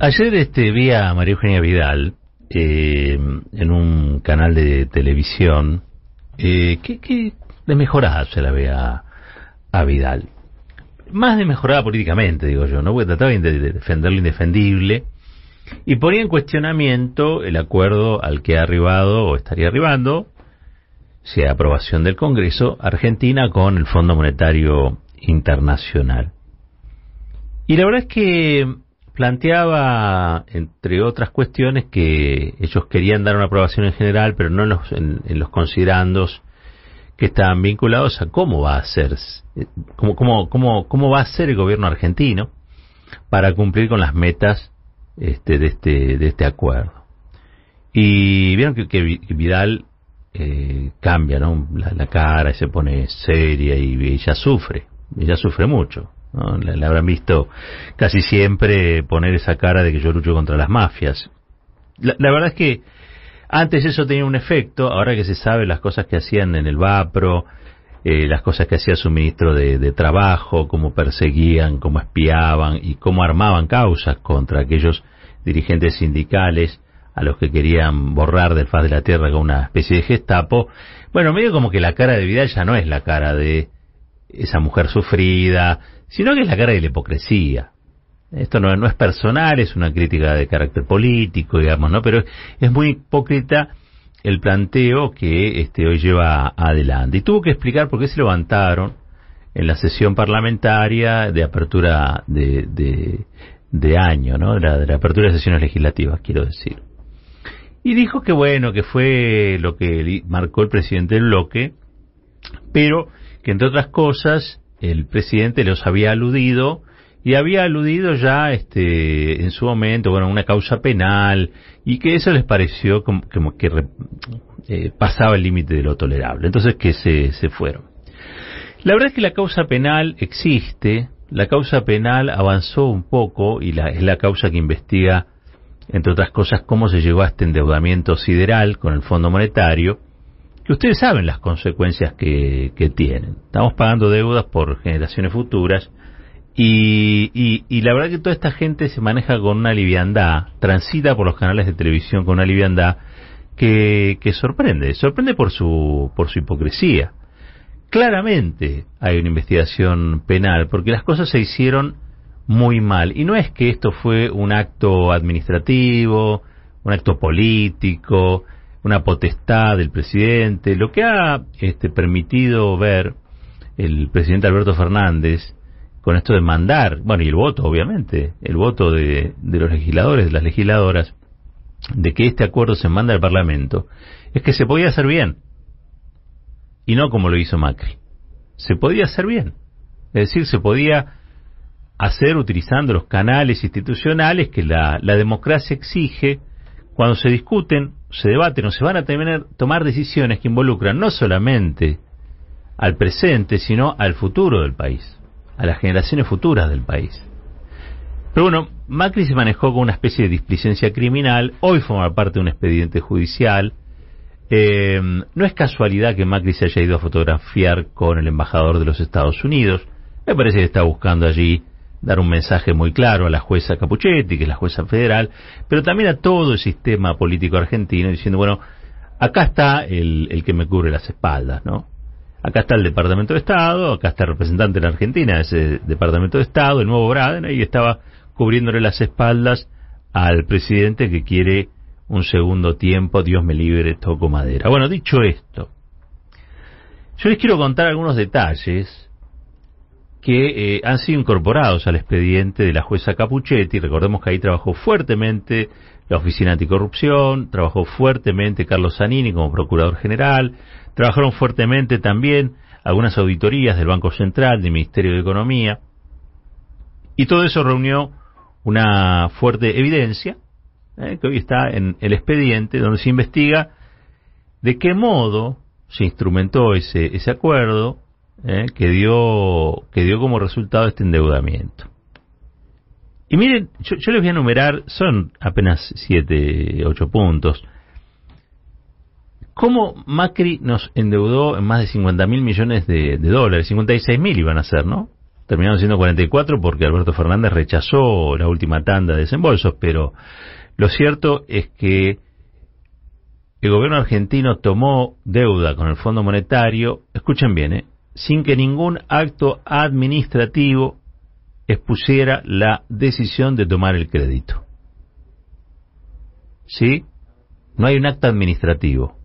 Ayer este, vi a María Eugenia Vidal eh, en un canal de televisión. Eh, ¿qué, ¿Qué de mejorada se la ve a, Vidal? Más de mejorada políticamente, digo yo, ¿no? Porque trataba de defender lo indefendible y ponía en cuestionamiento el acuerdo al que ha arribado o estaría arribando, sea aprobación del Congreso, Argentina con el Fondo Monetario Internacional. Y la verdad es que planteaba, entre otras cuestiones, que ellos querían dar una aprobación en general, pero no en los, en, los considerandos que estaban vinculados a cómo va a ser, cómo, cómo, cómo, cómo va a ser el gobierno argentino para cumplir con las metas este, de, este, de este acuerdo. Y vieron que, Vidal eh, cambia ¿no? la, cara y se pone seria y ella sufre, ella sufre mucho. ¿No? Le, habrán visto casi siempre poner esa cara de que yo lucho contra las mafias. La, verdad es que antes eso tenía un efecto, ahora que se sabe las cosas que hacían en el VAPRO, eh, las cosas que hacía su ministro de, de, Trabajo, cómo perseguían, cómo espiaban y cómo armaban causas contra aquellos dirigentes sindicales a los que querían borrar del faz de la tierra con una especie de gestapo. Bueno, medio como que la cara de Vidal ya no es la cara de esa mujer sufrida, sino que es la cara de la hipocresía. Esto no, no es personal, es una crítica de carácter político, digamos, ¿no? Pero es muy hipócrita el planteo que este, hoy lleva adelante. Y tuvo que explicar por qué se levantaron en la sesión parlamentaria de apertura de, de, año, ¿no? De la, de la apertura de sesiones legislativas, quiero decir. Y dijo que bueno, que fue lo que marcó el presidente del bloque, pero que entre otras cosas el presidente los había aludido y había aludido ya este en su momento bueno una causa penal y que eso les pareció como, que eh, pasaba el límite de lo tolerable. Entonces que se, se fueron. La verdad es que la causa penal existe la causa penal avanzó un poco y la, es la causa que investiga entre otras cosas cómo se llegó a este endeudamiento sideral con el Fondo Monetario que ustedes saben las consecuencias que, tienen. Estamos pagando deudas por generaciones futuras y, y, la verdad que toda esta gente se maneja con una liviandad, transita por los canales de televisión con una liviandad que, que sorprende, sorprende por su, por su hipocresía. Claramente hay una investigación penal porque las cosas se hicieron muy mal y no es que esto fue un acto administrativo, un acto político, una potestad del presidente, lo que ha este, permitido ver el presidente Alberto Fernández con esto de mandar, bueno, y el voto, obviamente, el voto de, los legisladores, de las legisladoras, de que este acuerdo se manda al Parlamento, es que se podía hacer bien, y no como lo hizo Macri. Se podía hacer bien, es decir, se podía hacer utilizando los canales institucionales que la democracia exige cuando se discuten se debaten o se van a tener, tomar decisiones que involucran no solamente al presente, sino al futuro del país, a las generaciones futuras del país. Pero bueno, Macri se manejó con una especie de displicencia criminal, hoy forma parte de un expediente judicial. Eh, no es casualidad que Macri se haya ido a fotografiar con el embajador de los Estados Unidos. Me parece que está buscando allí dar un mensaje muy claro a la jueza Capuchetti, que es la jueza federal, pero también a todo el sistema político argentino, diciendo, bueno, acá está el, que me cubre las espaldas, ¿no? Acá está el Departamento de Estado, acá está el representante de la Argentina ese Departamento de Estado, el nuevo Braden, y estaba cubriéndole las espaldas al presidente que quiere un segundo tiempo, Dios me libre, toco madera. Bueno, dicho esto, yo les quiero contar algunos detalles que eh, han sido incorporados al expediente de la jueza Capuchetti. Recordemos que ahí trabajó fuertemente la Oficina Anticorrupción, trabajó fuertemente Carlos Zanini como Procurador General, trabajaron fuertemente también algunas auditorías del Banco Central, del Ministerio de Economía, y todo eso reunió una fuerte evidencia, eh, que hoy está en el expediente, donde se investiga de qué modo se instrumentó ese, ese acuerdo, ¿eh? que, dio, que dio como resultado este endeudamiento. Y miren, yo, les voy a enumerar, son apenas 7, 8 puntos. ¿Cómo Macri nos endeudó en más de 50 mil millones de, dólares? 56 mil iban a ser, ¿no? terminaron siendo 44 porque Alberto Fernández rechazó la última tanda de desembolsos, pero lo cierto es que el gobierno argentino tomó deuda con el Fondo Monetario, escuchen bien, ¿eh? Sin que ningún acto administrativo expusiera la decisión de tomar el crédito. ¿Sí? No hay un acto administrativo.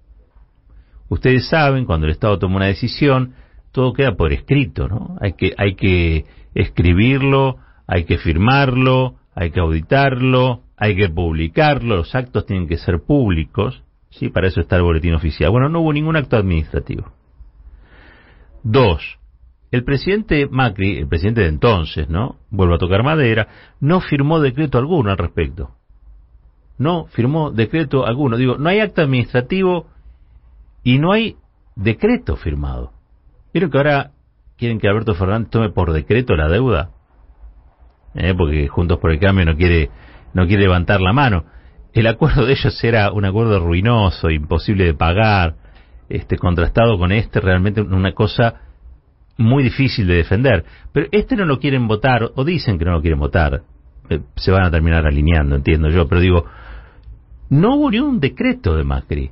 Ustedes saben, cuando el Estado toma una decisión, todo queda por escrito, ¿no? Hay que, hay que escribirlo, hay que firmarlo, hay que auditarlo, hay que publicarlo, los actos tienen que ser públicos, ¿sí? Para eso está el boletín oficial. Bueno, no hubo ningún acto administrativo. Dos, el presidente Macri, el presidente de entonces, ¿no? Vuelvo a tocar madera, no firmó decreto alguno al respecto. No firmó decreto alguno. Digo, no hay acto administrativo y no hay decreto firmado. ¿Vieron que ahora quieren que Alberto Fernández tome por decreto la deuda? ¿Eh? Porque Juntos por el Cambio no quiere, no quiere levantar la mano. El acuerdo de ellos era un acuerdo ruinoso, imposible de pagar, este, contrastado con este, realmente una cosa muy difícil de defender. Pero este no lo quieren votar, o dicen que no lo quieren votar. Eh, se van a terminar alineando, entiendo yo, pero digo, no hubo ni un decreto de Macri.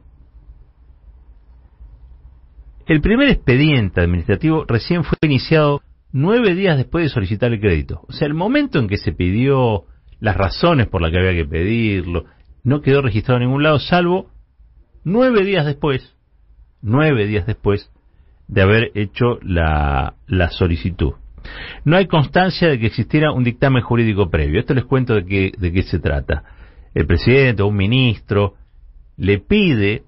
El primer expediente administrativo recién fue iniciado nueve días después de solicitar el crédito. O sea, el momento en que se pidió las razones por las que había que pedirlo, no quedó registrado en ningún lado, salvo nueve días después, nueve días después de haber hecho la, la solicitud. No hay constancia de que existiera un dictamen jurídico previo. Esto les cuento de qué, de qué se trata. El presidente o un ministro le pide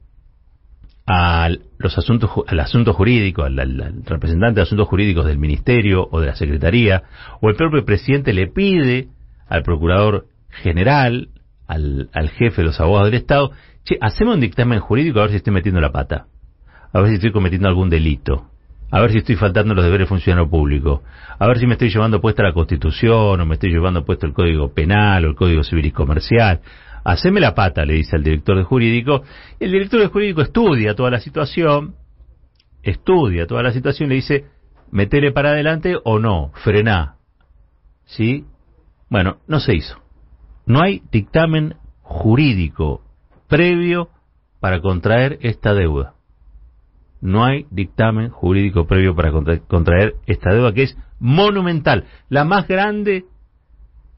al los asuntos, al asunto jurídico, al, representante de asuntos jurídicos del ministerio o de la secretaría, o el propio presidente le pide al procurador general, al, al jefe de los abogados del Estado, che, haceme un dictamen jurídico a ver si estoy metiendo la pata, a ver si estoy cometiendo algún delito, a ver si estoy faltando los deberes de funcionario público, a ver si me estoy llevando puesta la Constitución o me estoy llevando puesto el Código Penal o el Código Civil y Comercial, haceme la pata, le dice al director de jurídico. El director de jurídico estudia toda la situación, estudia toda la situación y le dice, metele para adelante o no, frená. ¿Sí? Bueno, no se hizo. No hay dictamen jurídico previo para contraer esta deuda. No hay dictamen jurídico previo para contraer esta deuda que es monumental, la más grande,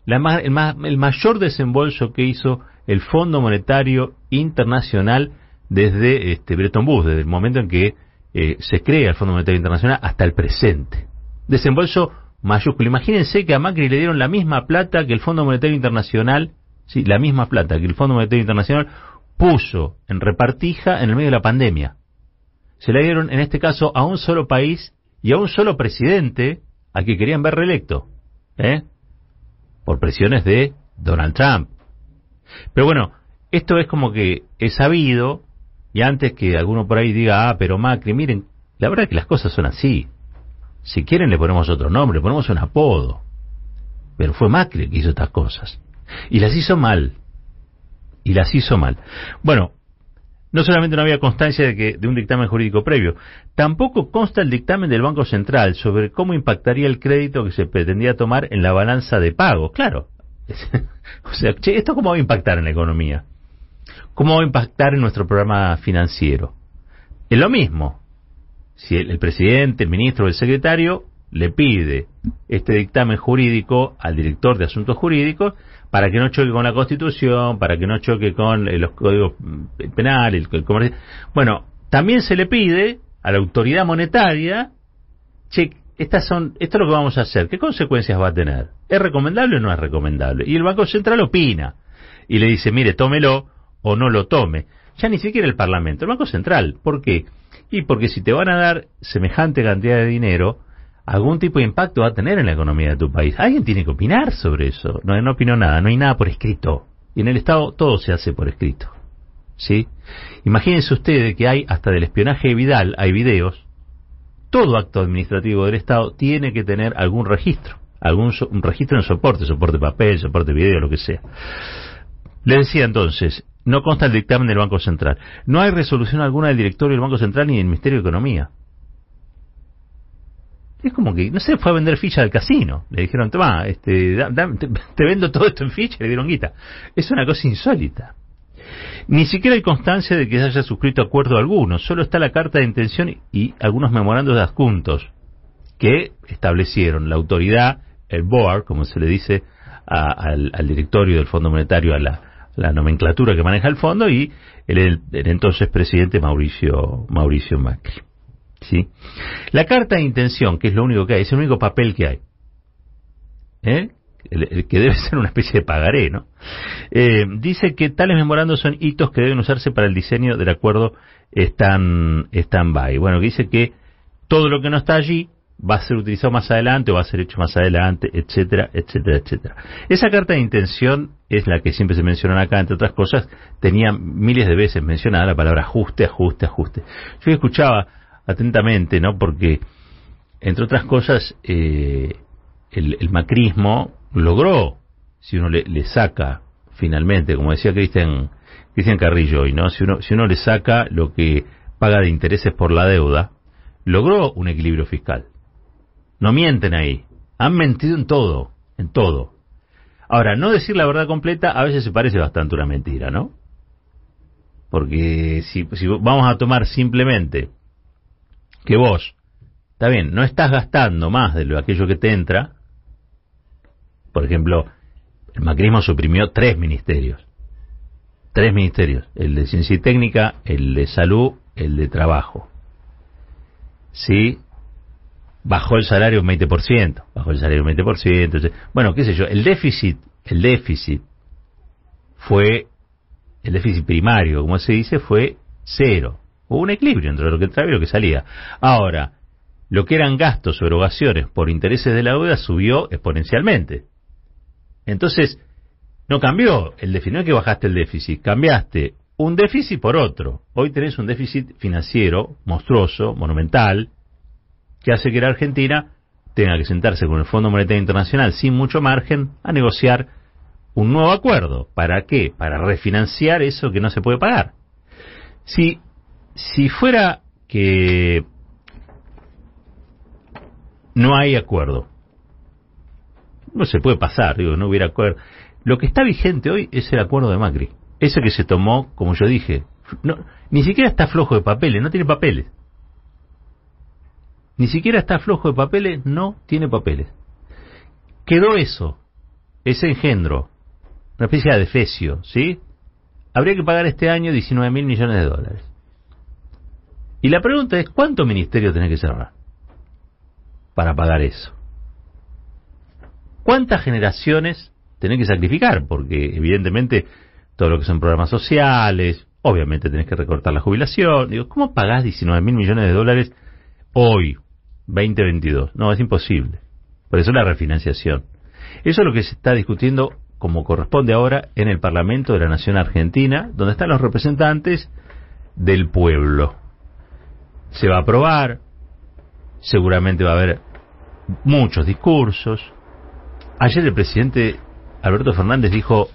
la más, el, más, el mayor desembolso que hizo el Fondo Monetario Internacional desde este, Bretton Woods, desde el momento en que eh, se crea el Fondo Monetario Internacional hasta el presente. Desembolso mayúsculo. Imagínense que a Macri le dieron la misma plata que el Fondo Monetario Internacional, la misma plata que el Fondo Monetario Internacional puso en repartija en el medio de la pandemia. Se la dieron en este caso a un solo país y a un solo presidente a que querían ver reelecto, ¿eh? por presiones de Donald Trump. Pero bueno, esto es como que he sabido, y antes que alguno por ahí diga, ah, pero Macri, miren, la verdad es que las cosas son así. Si quieren le ponemos otro nombre, le ponemos un apodo. Pero fue Macri que hizo estas cosas. Y las hizo mal. Y las hizo mal. Bueno, no solamente no había constancia de, que, de un dictamen jurídico previo, tampoco consta el dictamen del Banco Central sobre cómo impactaría el crédito que se pretendía tomar en la balanza de pago. Claro, o sea, ¿esto cómo va a impactar en la economía? ¿Cómo va a impactar en nuestro programa financiero? Es lo mismo. Si el, presidente, el ministro el secretario le pide este dictamen jurídico al director de asuntos jurídicos para que no choque con la Constitución, para que no choque con eh, los códigos mm, penales, el, comercio. Bueno, también se le pide a la autoridad monetaria, che, estas son, esto es lo que vamos a hacer, ¿qué consecuencias va a tener? ¿Es recomendable o no es recomendable? Y el Banco Central opina y le dice, mire, tómelo o no lo tome. Ya ni siquiera el Parlamento, el Banco Central. ¿Por qué? Y porque si te van a dar semejante cantidad de dinero, algún tipo de impacto va a tener en la economía de tu país. Alguien tiene que opinar sobre eso. No, no opinó nada, no hay nada por escrito. Y en el Estado todo se hace por escrito. ¿Sí? Imagínense ustedes que hay hasta del espionaje de Vidal, hay videos todo acto administrativo del Estado tiene que tener algún registro, algún un registro en soporte, soporte papel, soporte video, lo que sea. Le decía entonces, no consta el dictamen del Banco Central. No hay resolución alguna del directorio del Banco Central ni del Ministerio de Economía. Es como que, no sé, fue a vender ficha del casino. Le dijeron, toma, este, te, vendo todo esto en ficha, le dieron guita. Es una cosa insólita. Ni siquiera hay constancia de que se haya suscrito acuerdo alguno, solo está la carta de intención y algunos memorandos de adjuntos que establecieron la autoridad, el board, como se le dice al, directorio del Fondo Monetario, a la, nomenclatura que maneja el fondo, y el, entonces presidente Mauricio, Mauricio Macri. ¿Sí? La carta de intención, que es lo único que hay, es el único papel que hay. ¿Eh? que debe ser una especie de pagaré, ¿no? Eh, dice que tales memorandos son hitos que deben usarse para el diseño del acuerdo stand, stand-by. Bueno, que dice que todo lo que no está allí va a ser utilizado más adelante o va a ser hecho más adelante, etcétera, etcétera, etcétera. Esa carta de intención es la que siempre se menciona acá, entre otras cosas, tenía miles de veces mencionada la palabra ajuste, ajuste, ajuste. Yo escuchaba atentamente, ¿no? Porque, entre otras cosas, eh, el, macrismo logró, si uno le, saca finalmente, como decía Cristian Cristian Carrillo hoy, ¿no? Si uno, si uno le saca lo que paga de intereses por la deuda, logró un equilibrio fiscal. No mienten ahí. Han mentido en todo, en todo. Ahora, no decir la verdad completa a veces se parece bastante una mentira, ¿no? Porque si, si vamos a tomar simplemente que vos, está bien, no estás gastando más de lo aquello que te entra, por ejemplo, el macrismo suprimió tres ministerios. Tres ministerios. El de ciencia y técnica, el de salud, el de trabajo. ¿Sí? Bajó el salario un 20%. Bajó el salario un 20%. Bueno, qué sé yo. El déficit, el déficit fue, el déficit primario, como se dice, fue cero. Hubo un equilibrio entre lo que entraba y lo que salía. Ahora, lo que eran gastos o erogaciones por intereses de la deuda subió exponencialmente. Entonces, no cambió el déficit, no es que bajaste el déficit, cambiaste un déficit por otro. Hoy tenés un déficit financiero monstruoso, monumental, que hace que la Argentina tenga que sentarse con el Fondo Monetario Internacional sin mucho margen a negociar un nuevo acuerdo. ¿Para qué? Para refinanciar eso que no se puede pagar. Si, si fuera que no hay acuerdo, no se puede pasar, digo, no hubiera acuerdo. Lo que está vigente hoy es el acuerdo de Macri. Ese que se tomó, como yo dije, no, ni siquiera está flojo de papeles, no tiene papeles. Ni siquiera está flojo de papeles, no tiene papeles. Quedó eso, ese engendro, una especie de adefesio, ¿sí? Habría que pagar este año 19 mil millones de dólares. Y la pregunta es, ¿cuánto ministerio tenés que cerrar para pagar eso? ¿Cuántas generaciones tenés que sacrificar? Porque evidentemente todo lo que son programas sociales, obviamente tenés que recortar la jubilación. Digo, ¿cómo pagás 19 mil millones de dólares hoy, 2022? No, es imposible. Por eso la refinanciación. Eso es lo que se está discutiendo como corresponde ahora en el Parlamento de la Nación Argentina, donde están los representantes del pueblo. Se va a aprobar, seguramente va a haber muchos discursos, Ayer el presidente Alberto Fernández dijo,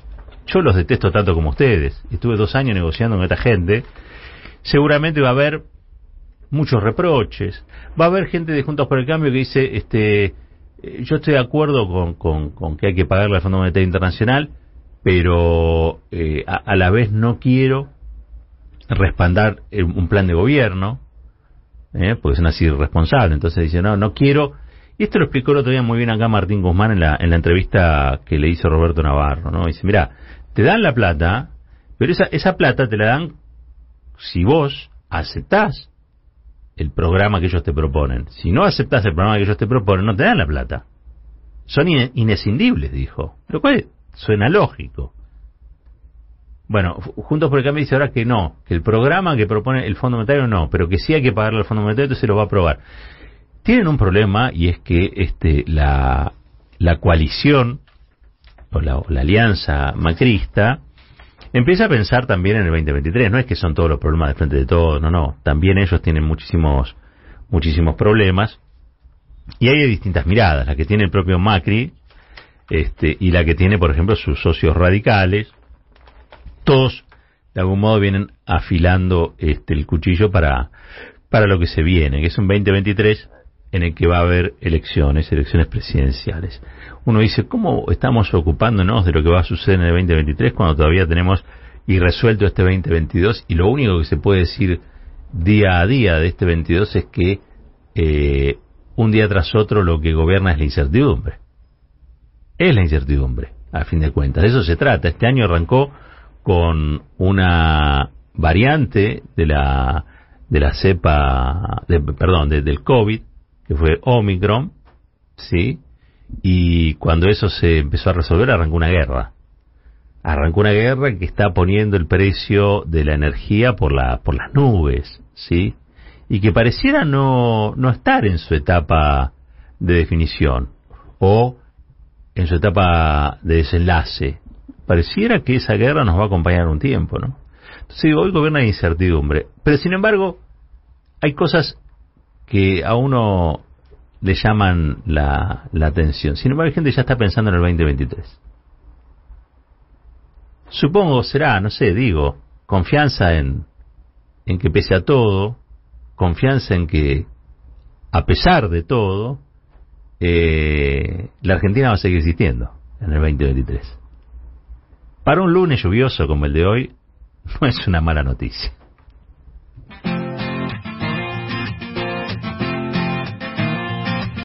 yo los detesto tanto como ustedes. Estuve dos años negociando con esta gente. Seguramente va a haber muchos reproches. Va a haber gente de Juntos por el Cambio que dice, este, eh, yo estoy de acuerdo con, que hay que pagarle al Fondo Monetario Internacional, pero eh, a, la vez no quiero respaldar un plan de gobierno, eh, porque son así irresponsables. Entonces dice, no, no quiero y esto lo explicó el otro día muy bien acá Martín Guzmán en la, en la entrevista que le hizo Roberto Navarro, ¿no? Dice, mira, te dan la plata, pero esa, esa plata te la dan si vos aceptás el programa que ellos te proponen. Si no aceptás el programa que ellos te proponen, no te dan la plata. Son inescindibles, dijo. Lo cual suena lógico. Bueno, Juntos por el Cambio dice ahora que no, que el programa que propone el Fondo Monetario no, pero que sí hay que pagarle al Fondo Monetario, entonces se lo va a aprobar tienen un problema y es que este, la, la coalición o la, alianza macrista empieza a pensar también en el 2023. No es que son todos los problemas de frente de todos, no, no. También ellos tienen muchísimos, muchísimos problemas. Y hay distintas miradas, la que tiene el propio Macri este, y la que tiene, por ejemplo, sus socios radicales. Todos, de algún modo, vienen afilando este, el cuchillo para, para lo que se viene, que es un 2023 en el que va a haber elecciones, elecciones presidenciales. Uno dice, ¿cómo estamos ocupándonos de lo que va a suceder en el 2023 cuando todavía tenemos irresuelto este 2022 y lo único que se puede decir día a día de este 22 es que eh, un día tras otro lo que gobierna es la incertidumbre. Es la incertidumbre, a fin de cuentas. De eso se trata. Este año arrancó con una variante de la de la cepa, de, perdón, del COVID, que fue Omicron, ¿sí? Y cuando eso se empezó a resolver, arrancó una guerra. Arrancó una guerra que está poniendo el precio de la energía por, la, por las nubes, ¿sí? Y que pareciera no, no estar en su etapa de definición o en su etapa de desenlace. Pareciera que esa guerra nos va a acompañar un tiempo, ¿no? Entonces hoy gobierna la incertidumbre. Pero sin embargo, hay cosas que a uno le llaman la, la atención. Sin embargo, hay gente que ya está pensando en el 2023. Supongo será, no sé, digo, confianza en, en que pese a todo, confianza en que, a pesar de todo, eh, la Argentina va a seguir existiendo en el 2023. Para un lunes lluvioso como el de hoy, no es una mala noticia.